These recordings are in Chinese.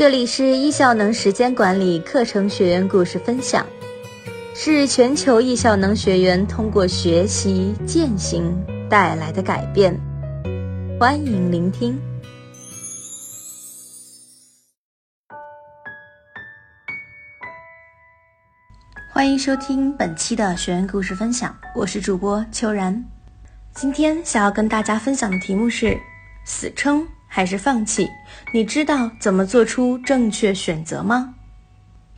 这里是易效能时间管理课程学员故事分享，是全球易效能学员通过学习践行带来的改变。欢迎聆听。欢迎收听本期的学员故事分享，我是主播秋然。今天想要跟大家分享的题目是：死撑。还是放弃？你知道怎么做出正确选择吗？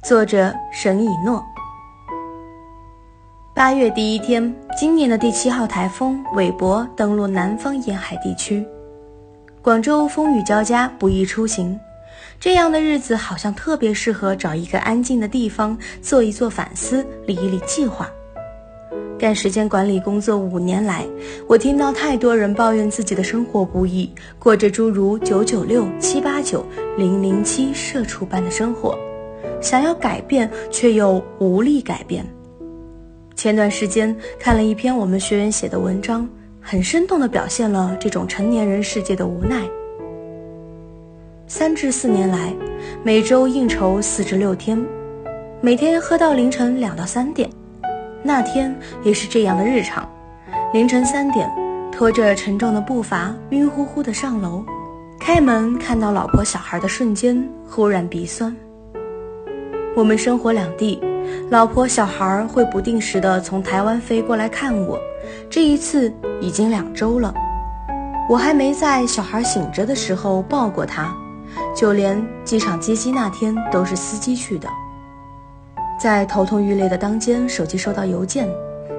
作者沈以诺。八月第一天，今年的第七号台风韦伯登陆南方沿海地区，广州风雨交加，不宜出行。这样的日子好像特别适合找一个安静的地方，做一做反思，理一理计划。干时间管理工作五年来，我听到太多人抱怨自己的生活不易，过着诸如九九六、七八九、零零七社畜般的生活，想要改变却又无力改变。前段时间看了一篇我们学员写的文章，很生动地表现了这种成年人世界的无奈。三至四年来，每周应酬四至六天，每天喝到凌晨两到三点。那天也是这样的日常，凌晨三点，拖着沉重的步伐，晕乎乎的上楼，开门看到老婆小孩的瞬间，忽然鼻酸。我们生活两地，老婆小孩会不定时的从台湾飞过来看我，这一次已经两周了。我还没在小孩醒着的时候抱过他，就连机场接机那天都是司机去的。在头痛欲裂的当间，手机收到邮件，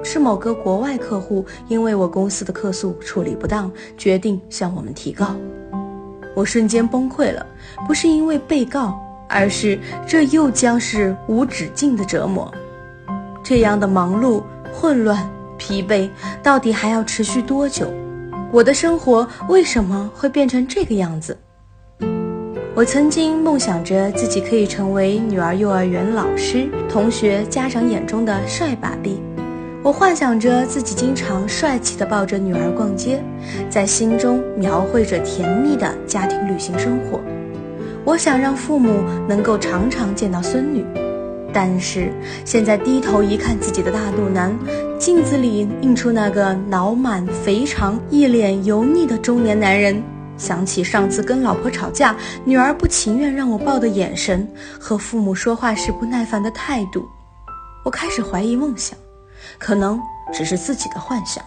是某个国外客户因为我公司的客诉处理不当，决定向我们提告。我瞬间崩溃了，不是因为被告，而是这又将是无止境的折磨。这样的忙碌、混乱、疲惫，到底还要持续多久？我的生活为什么会变成这个样子？我曾经梦想着自己可以成为女儿幼儿园老师、同学、家长眼中的帅爸比。我幻想着自己经常帅气地抱着女儿逛街，在心中描绘着甜蜜的家庭旅行生活。我想让父母能够常常见到孙女，但是现在低头一看自己的大肚腩，镜子里映出那个脑满肥肠、一脸油腻的中年男人。想起上次跟老婆吵架，女儿不情愿让我抱的眼神，和父母说话时不耐烦的态度，我开始怀疑梦想，可能只是自己的幻想。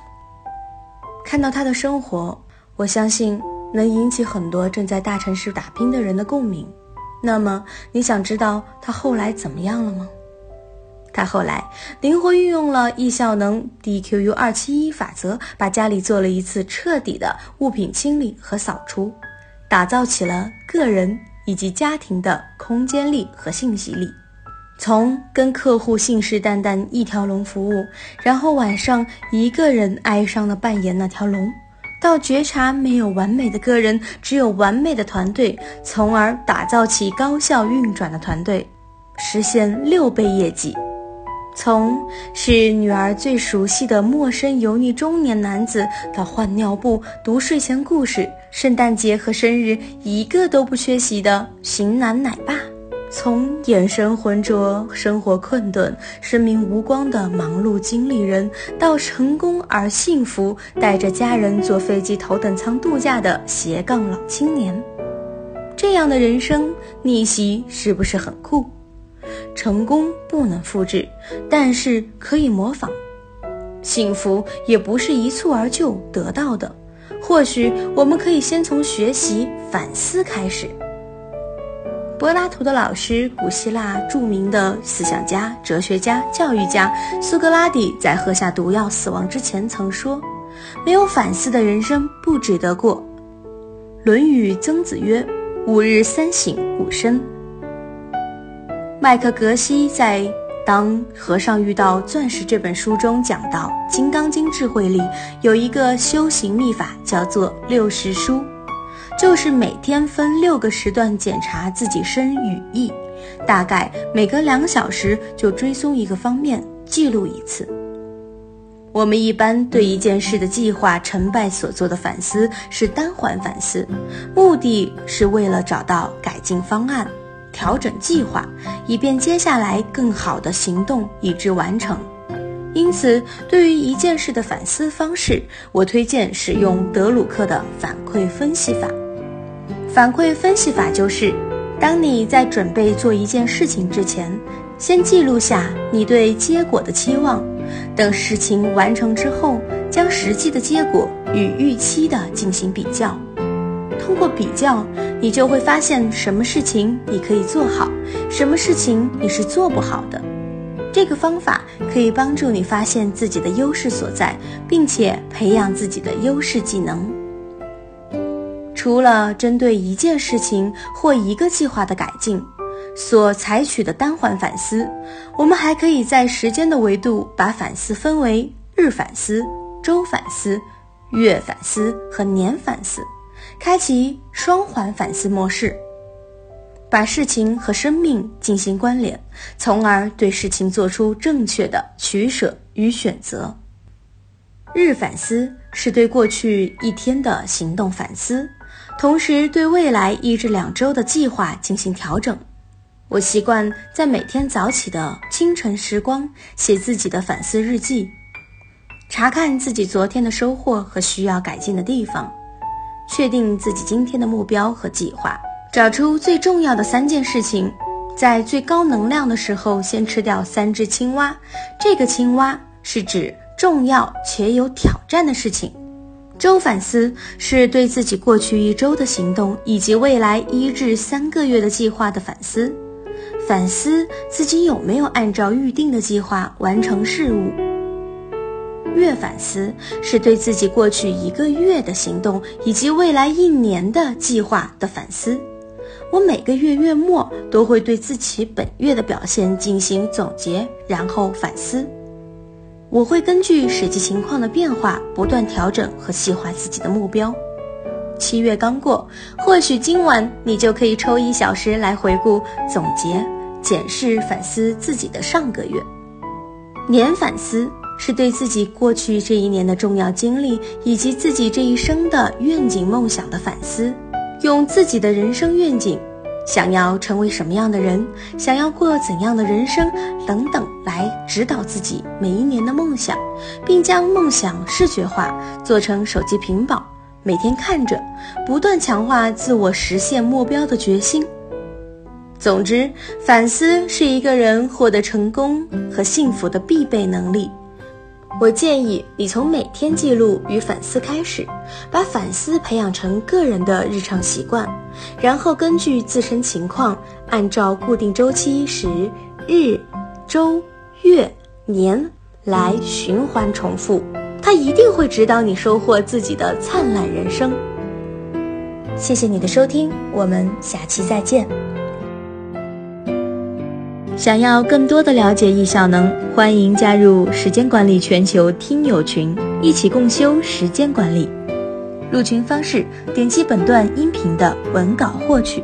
看到他的生活，我相信能引起很多正在大城市打拼的人的共鸣。那么，你想知道他后来怎么样了吗？他后来灵活运用了易效能 DQU 二七一法则，把家里做了一次彻底的物品清理和扫除，打造起了个人以及家庭的空间力和信息力。从跟客户信誓旦旦一条龙服务，然后晚上一个人哀伤的扮演那条龙，到觉察没有完美的个人，只有完美的团队，从而打造起高效运转的团队，实现六倍业绩。从是女儿最熟悉的陌生油腻中年男子，到换尿布、读睡前故事、圣诞节和生日一个都不缺席的型男奶爸；从眼神浑浊、生活困顿、生命无光的忙碌经理人，到成功而幸福、带着家人坐飞机头等舱度假的斜杠老青年。这样的人生逆袭是不是很酷？成功不能复制，但是可以模仿。幸福也不是一蹴而就得到的，或许我们可以先从学习反思开始。柏拉图的老师，古希腊著名的思想家、哲学家、教育家苏格拉底，在喝下毒药死亡之前曾说：“没有反思的人生不值得过。”《论语·曾子曰：“吾日三省吾身。”麦克格西在《当和尚遇到钻石》这本书中讲到，《金刚经》智慧里有一个修行秘法，叫做六十书，就是每天分六个时段检查自己身语意，大概每隔两小时就追踪一个方面，记录一次。我们一般对一件事的计划成败所做的反思是单环反思，目的是为了找到改进方案。调整计划，以便接下来更好的行动以致完成。因此，对于一件事的反思方式，我推荐使用德鲁克的反馈分析法。反馈分析法就是，当你在准备做一件事情之前，先记录下你对结果的期望，等事情完成之后，将实际的结果与预期的进行比较。通过比较，你就会发现什么事情你可以做好，什么事情你是做不好的。这个方法可以帮助你发现自己的优势所在，并且培养自己的优势技能。除了针对一件事情或一个计划的改进所采取的单环反思，我们还可以在时间的维度把反思分为日反思、周反思、月反思和年反思，开启双环反思模式。把事情和生命进行关联，从而对事情做出正确的取舍与选择。日反思是对过去一天的行动反思，同时对未来一至两周的计划进行调整。我习惯在每天早起的清晨时光写自己的反思日记，查看自己昨天的收获和需要改进的地方，确定自己今天的目标和计划。找出最重要的三件事情，在最高能量的时候先吃掉三只青蛙。这个青蛙是指重要且有挑战的事情。周反思是对自己过去一周的行动以及未来一至三个月的计划的反思，反思自己有没有按照预定的计划完成事务。月反思是对自己过去一个月的行动以及未来一年的计划的反思。我每个月月末都会对自己本月的表现进行总结，然后反思。我会根据实际情况的变化，不断调整和细化自己的目标。七月刚过，或许今晚你就可以抽一小时来回顾、总结、检视、反思自己的上个月。年反思是对自己过去这一年的重要经历以及自己这一生的愿景梦想的反思。用自己的人生愿景，想要成为什么样的人，想要过怎样的人生等等，来指导自己每一年的梦想，并将梦想视觉化，做成手机屏保，每天看着，不断强化自我实现目标的决心。总之，反思是一个人获得成功和幸福的必备能力。我建议你从每天记录与反思开始，把反思培养成个人的日常习惯，然后根据自身情况，按照固定周期时日、周、月、年来循环重复，它一定会指导你收获自己的灿烂人生。谢谢你的收听，我们下期再见。想要更多的了解易效能，欢迎加入时间管理全球听友群，一起共修时间管理。入群方式：点击本段音频的文稿获取。